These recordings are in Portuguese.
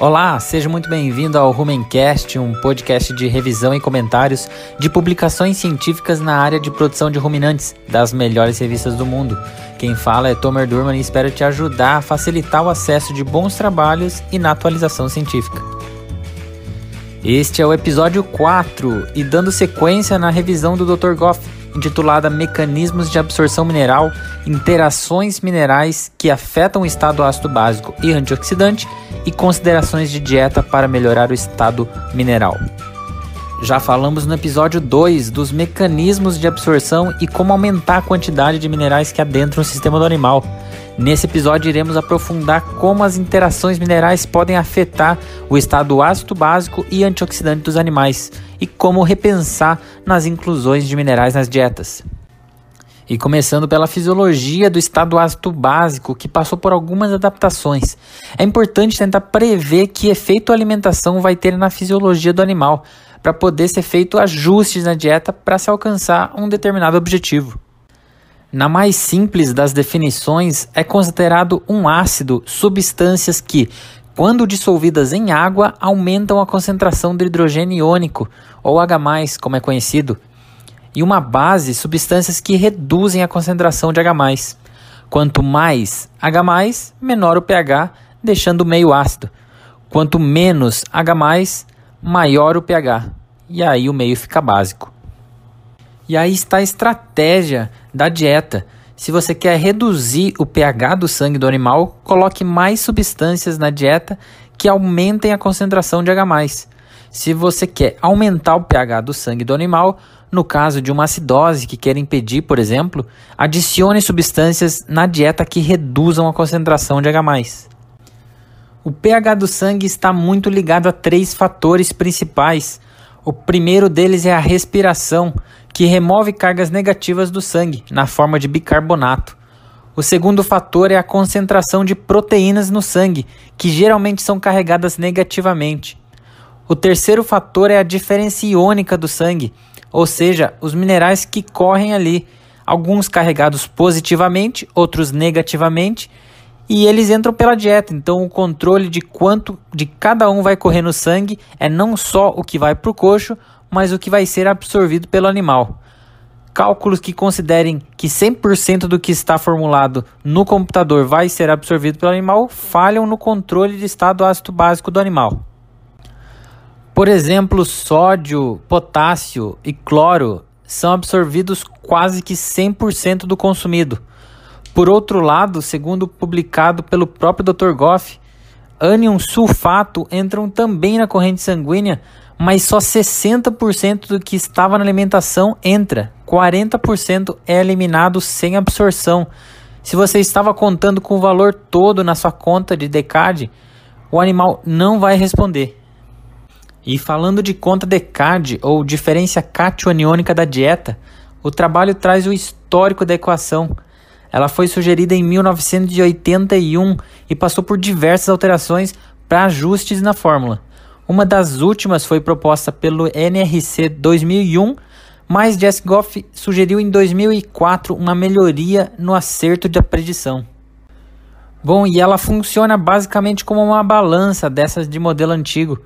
Olá, seja muito bem-vindo ao Rumencast, um podcast de revisão e comentários de publicações científicas na área de produção de ruminantes das melhores revistas do mundo. Quem fala é Tomer Durman e espero te ajudar a facilitar o acesso de bons trabalhos e na atualização científica. Este é o episódio 4 e dando sequência na revisão do Dr. Goff, intitulada Mecanismos de Absorção Mineral, Interações Minerais que afetam o estado ácido básico e antioxidante e considerações de dieta para melhorar o estado mineral. Já falamos no episódio 2 dos mecanismos de absorção e como aumentar a quantidade de minerais que adentram o sistema do animal. Nesse episódio iremos aprofundar como as interações minerais podem afetar o estado ácido básico e antioxidante dos animais e como repensar nas inclusões de minerais nas dietas. E começando pela fisiologia do estado ácido básico, que passou por algumas adaptações. É importante tentar prever que efeito a alimentação vai ter na fisiologia do animal, para poder ser feito ajustes na dieta para se alcançar um determinado objetivo. Na mais simples das definições, é considerado um ácido substâncias que, quando dissolvidas em água, aumentam a concentração de hidrogênio iônico, ou H, como é conhecido, e uma base, substâncias que reduzem a concentração de H. Quanto mais H, menor o pH, deixando o meio ácido. Quanto menos H, maior o pH. E aí o meio fica básico. E aí está a estratégia da dieta. Se você quer reduzir o pH do sangue do animal, coloque mais substâncias na dieta que aumentem a concentração de H. Se você quer aumentar o pH do sangue do animal, no caso de uma acidose que quer impedir, por exemplo, adicione substâncias na dieta que reduzam a concentração de H. O pH do sangue está muito ligado a três fatores principais. O primeiro deles é a respiração, que remove cargas negativas do sangue, na forma de bicarbonato. O segundo fator é a concentração de proteínas no sangue, que geralmente são carregadas negativamente. O terceiro fator é a diferença iônica do sangue, ou seja, os minerais que correm ali, alguns carregados positivamente, outros negativamente, e eles entram pela dieta. Então, o controle de quanto de cada um vai correr no sangue é não só o que vai para o coxo, mas o que vai ser absorvido pelo animal. Cálculos que considerem que 100% do que está formulado no computador vai ser absorvido pelo animal falham no controle de estado ácido básico do animal. Por exemplo, sódio, potássio e cloro são absorvidos quase que 100% do consumido. Por outro lado, segundo publicado pelo próprio Dr. Goff, ânion sulfato entram também na corrente sanguínea, mas só 60% do que estava na alimentação entra. 40% é eliminado sem absorção. Se você estava contando com o valor todo na sua conta de DECAD, o animal não vai responder. E falando de conta DECAD ou diferença catio-aniônica da dieta, o trabalho traz o histórico da equação. Ela foi sugerida em 1981 e passou por diversas alterações para ajustes na fórmula. Uma das últimas foi proposta pelo NRC 2001, mas Jess Goff sugeriu em 2004 uma melhoria no acerto da predição. Bom, e ela funciona basicamente como uma balança dessas de modelo antigo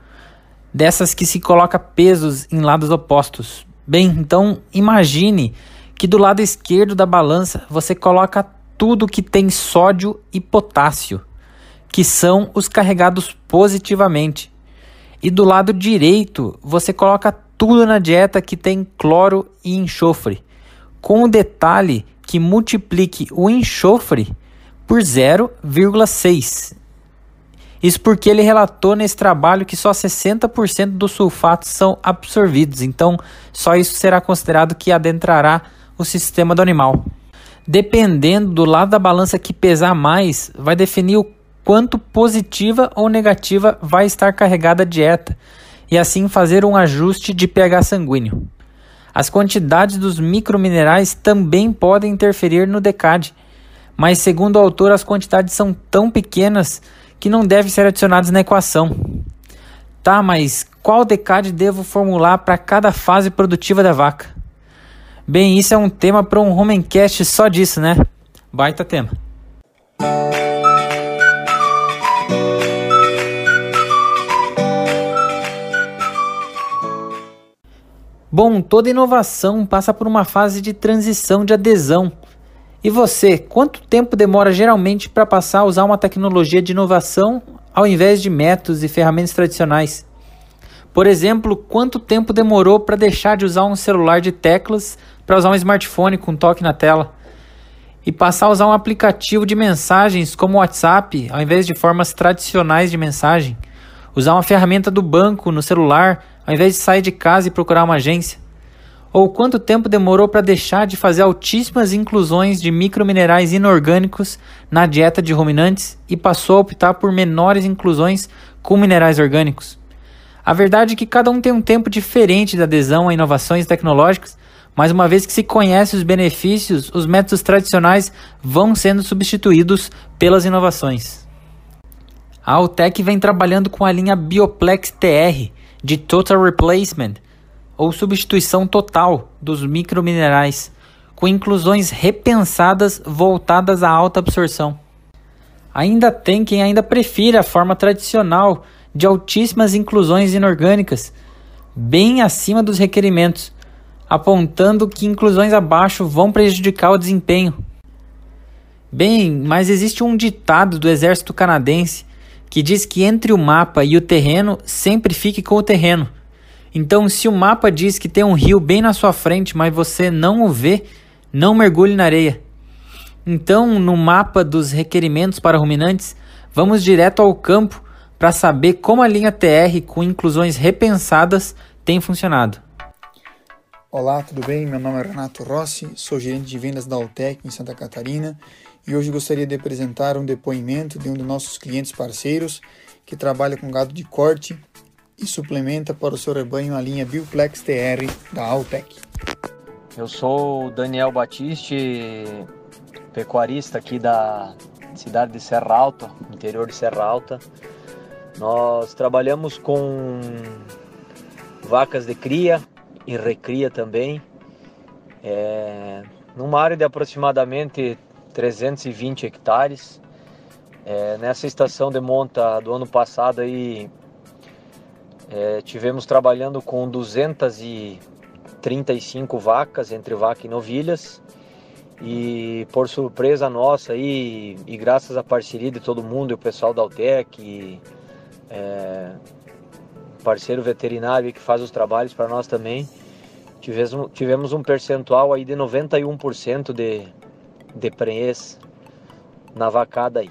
dessas que se coloca pesos em lados opostos. Bem, então imagine que do lado esquerdo da balança você coloca tudo que tem sódio e potássio, que são os carregados positivamente. E do lado direito você coloca tudo na dieta que tem cloro e enxofre, com o detalhe que multiplique o enxofre por 0,6 isso porque ele relatou nesse trabalho que só 60% dos sulfatos são absorvidos, então só isso será considerado que adentrará o sistema do animal. Dependendo do lado da balança que pesar mais, vai definir o quanto positiva ou negativa vai estar carregada a dieta e assim fazer um ajuste de pH sanguíneo. As quantidades dos microminerais também podem interferir no DECAD, mas segundo o autor as quantidades são tão pequenas que não devem ser adicionados na equação. Tá, mas qual decade devo formular para cada fase produtiva da vaca? Bem, isso é um tema para um Homencast só disso, né? Baita tema. Bom, toda inovação passa por uma fase de transição de adesão. E você, quanto tempo demora geralmente para passar a usar uma tecnologia de inovação ao invés de métodos e ferramentas tradicionais? Por exemplo, quanto tempo demorou para deixar de usar um celular de teclas para usar um smartphone com toque na tela? E passar a usar um aplicativo de mensagens como o WhatsApp ao invés de formas tradicionais de mensagem? Usar uma ferramenta do banco no celular ao invés de sair de casa e procurar uma agência? Ou quanto tempo demorou para deixar de fazer altíssimas inclusões de microminerais inorgânicos na dieta de ruminantes e passou a optar por menores inclusões com minerais orgânicos? A verdade é que cada um tem um tempo diferente de adesão a inovações tecnológicas, mas uma vez que se conhece os benefícios, os métodos tradicionais vão sendo substituídos pelas inovações. A Altec vem trabalhando com a linha Bioplex TR de Total Replacement, ou substituição total dos microminerais, com inclusões repensadas voltadas à alta absorção. Ainda tem quem ainda prefira a forma tradicional de altíssimas inclusões inorgânicas, bem acima dos requerimentos, apontando que inclusões abaixo vão prejudicar o desempenho. Bem, mas existe um ditado do exército canadense que diz que entre o mapa e o terreno sempre fique com o terreno. Então, se o mapa diz que tem um rio bem na sua frente, mas você não o vê, não mergulhe na areia. Então, no mapa dos requerimentos para ruminantes, vamos direto ao campo para saber como a linha TR com inclusões repensadas tem funcionado. Olá, tudo bem? Meu nome é Renato Rossi, sou gerente de vendas da Altec em Santa Catarina e hoje gostaria de apresentar um depoimento de um dos nossos clientes parceiros que trabalha com gado de corte e suplementa para o seu rebanho a linha Bioplex TR da Altec. Eu sou Daniel Batiste, pecuarista aqui da cidade de Serra Alta, interior de Serra Alta. Nós trabalhamos com vacas de cria e recria também, é, numa área de aproximadamente 320 hectares. É, nessa estação de monta do ano passado aí é, tivemos trabalhando com 235 vacas entre vaca e novilhas e por surpresa nossa aí e graças à parceria de todo mundo e o pessoal da Altec e, é, parceiro veterinário que faz os trabalhos para nós também, tivemos, tivemos um percentual aí de 91% de, de na vacada aí.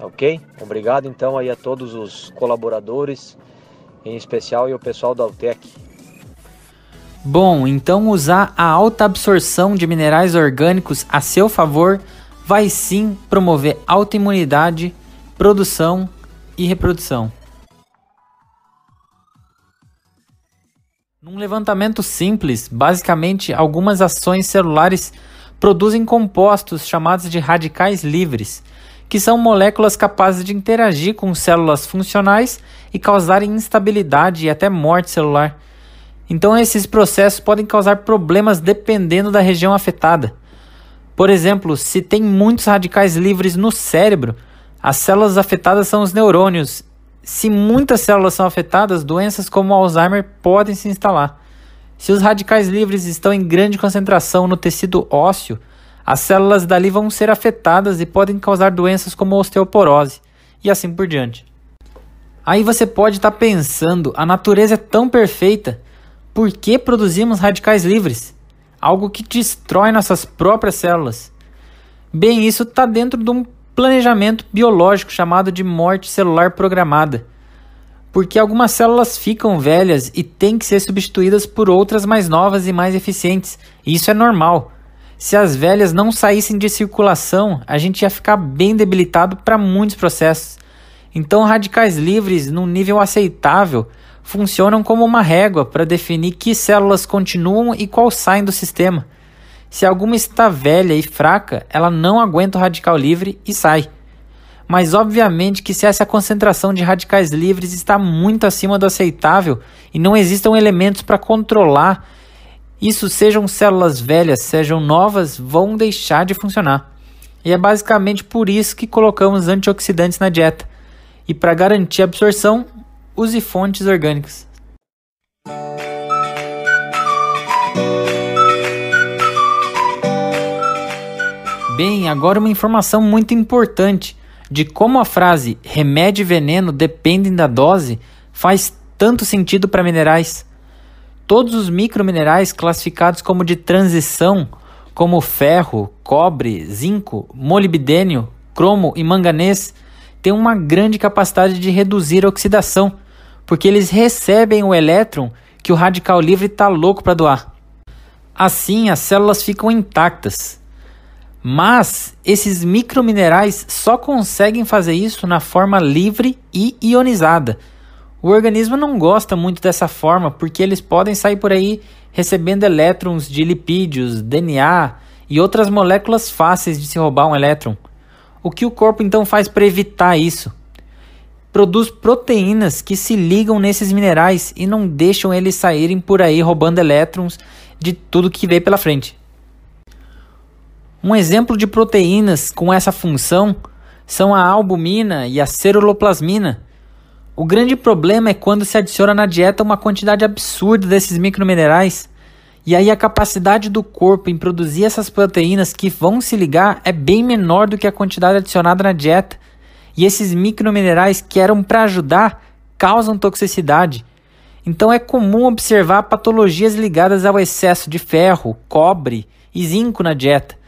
Ok? Obrigado então aí a todos os colaboradores, em especial e o pessoal da Altec. Bom, então usar a alta absorção de minerais orgânicos a seu favor vai sim promover autoimunidade, produção e reprodução. Num levantamento simples, basicamente algumas ações celulares produzem compostos chamados de radicais livres, que são moléculas capazes de interagir com células funcionais e causarem instabilidade e até morte celular. Então, esses processos podem causar problemas dependendo da região afetada. Por exemplo, se tem muitos radicais livres no cérebro, as células afetadas são os neurônios se muitas células são afetadas, doenças como Alzheimer podem se instalar. Se os radicais livres estão em grande concentração no tecido ósseo, as células dali vão ser afetadas e podem causar doenças como osteoporose e assim por diante. Aí você pode estar tá pensando: a natureza é tão perfeita, por que produzimos radicais livres? Algo que destrói nossas próprias células. Bem, isso está dentro de um planejamento biológico chamado de morte celular programada. Porque algumas células ficam velhas e têm que ser substituídas por outras mais novas e mais eficientes. E isso é normal. Se as velhas não saíssem de circulação, a gente ia ficar bem debilitado para muitos processos. Então, radicais livres, num nível aceitável, funcionam como uma régua para definir que células continuam e qual saem do sistema. Se alguma está velha e fraca, ela não aguenta o radical livre e sai mas obviamente que se essa concentração de radicais livres está muito acima do aceitável e não existam elementos para controlar, isso sejam células velhas, sejam novas, vão deixar de funcionar. E é basicamente por isso que colocamos antioxidantes na dieta. E para garantir a absorção, use fontes orgânicas. Bem, agora uma informação muito importante de como a frase remédio e veneno dependem da dose faz tanto sentido para minerais. Todos os microminerais classificados como de transição, como ferro, cobre, zinco, molibdênio, cromo e manganês, têm uma grande capacidade de reduzir a oxidação, porque eles recebem o elétron que o radical livre está louco para doar. Assim, as células ficam intactas. Mas esses microminerais só conseguem fazer isso na forma livre e ionizada. O organismo não gosta muito dessa forma porque eles podem sair por aí recebendo elétrons de lipídios, DNA e outras moléculas fáceis de se roubar um elétron. O que o corpo então faz para evitar isso? Produz proteínas que se ligam nesses minerais e não deixam eles saírem por aí roubando elétrons de tudo que vem pela frente. Um exemplo de proteínas com essa função são a albumina e a ceruloplasmina. O grande problema é quando se adiciona na dieta uma quantidade absurda desses microminerais, e aí a capacidade do corpo em produzir essas proteínas que vão se ligar é bem menor do que a quantidade adicionada na dieta. E esses microminerais que eram para ajudar causam toxicidade. Então é comum observar patologias ligadas ao excesso de ferro, cobre e zinco na dieta.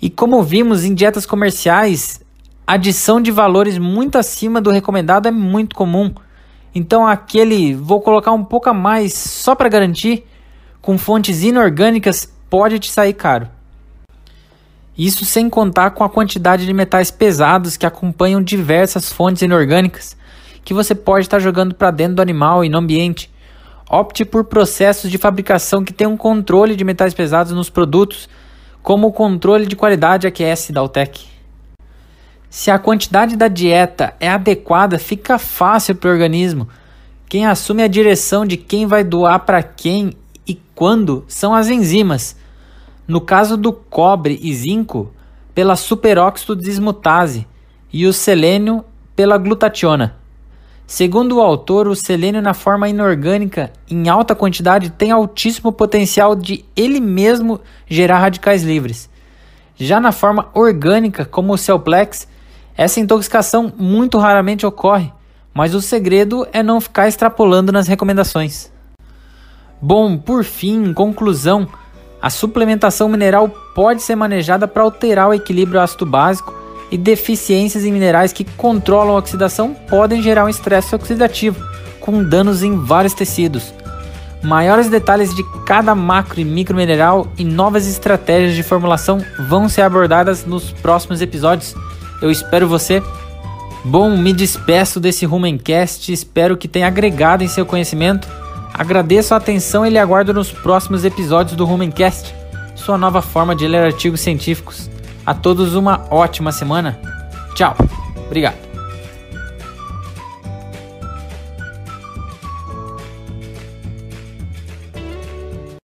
E como vimos em dietas comerciais, adição de valores muito acima do recomendado é muito comum. Então aquele vou colocar um pouco a mais só para garantir, com fontes inorgânicas pode te sair caro. Isso sem contar com a quantidade de metais pesados que acompanham diversas fontes inorgânicas que você pode estar jogando para dentro do animal e no ambiente. Opte por processos de fabricação que tenham controle de metais pesados nos produtos como o controle de qualidade AQS da Altec. Se a quantidade da dieta é adequada, fica fácil para o organismo. Quem assume a direção de quem vai doar para quem e quando são as enzimas. No caso do cobre e zinco, pela superóxido desmutase e o selênio pela glutationa. Segundo o autor, o selênio na forma inorgânica em alta quantidade tem altíssimo potencial de ele mesmo gerar radicais livres. Já na forma orgânica, como o Celplex, essa intoxicação muito raramente ocorre, mas o segredo é não ficar extrapolando nas recomendações. Bom, por fim, em conclusão, a suplementação mineral pode ser manejada para alterar o equilíbrio ácido básico e deficiências em minerais que controlam a oxidação podem gerar um estresse oxidativo, com danos em vários tecidos. Maiores detalhes de cada macro e micro mineral e novas estratégias de formulação vão ser abordadas nos próximos episódios. Eu espero você. Bom, me despeço desse Rumencast, espero que tenha agregado em seu conhecimento. Agradeço a atenção e lhe aguardo nos próximos episódios do Rumencast, sua nova forma de ler artigos científicos. A todos uma ótima semana. Tchau. Obrigado.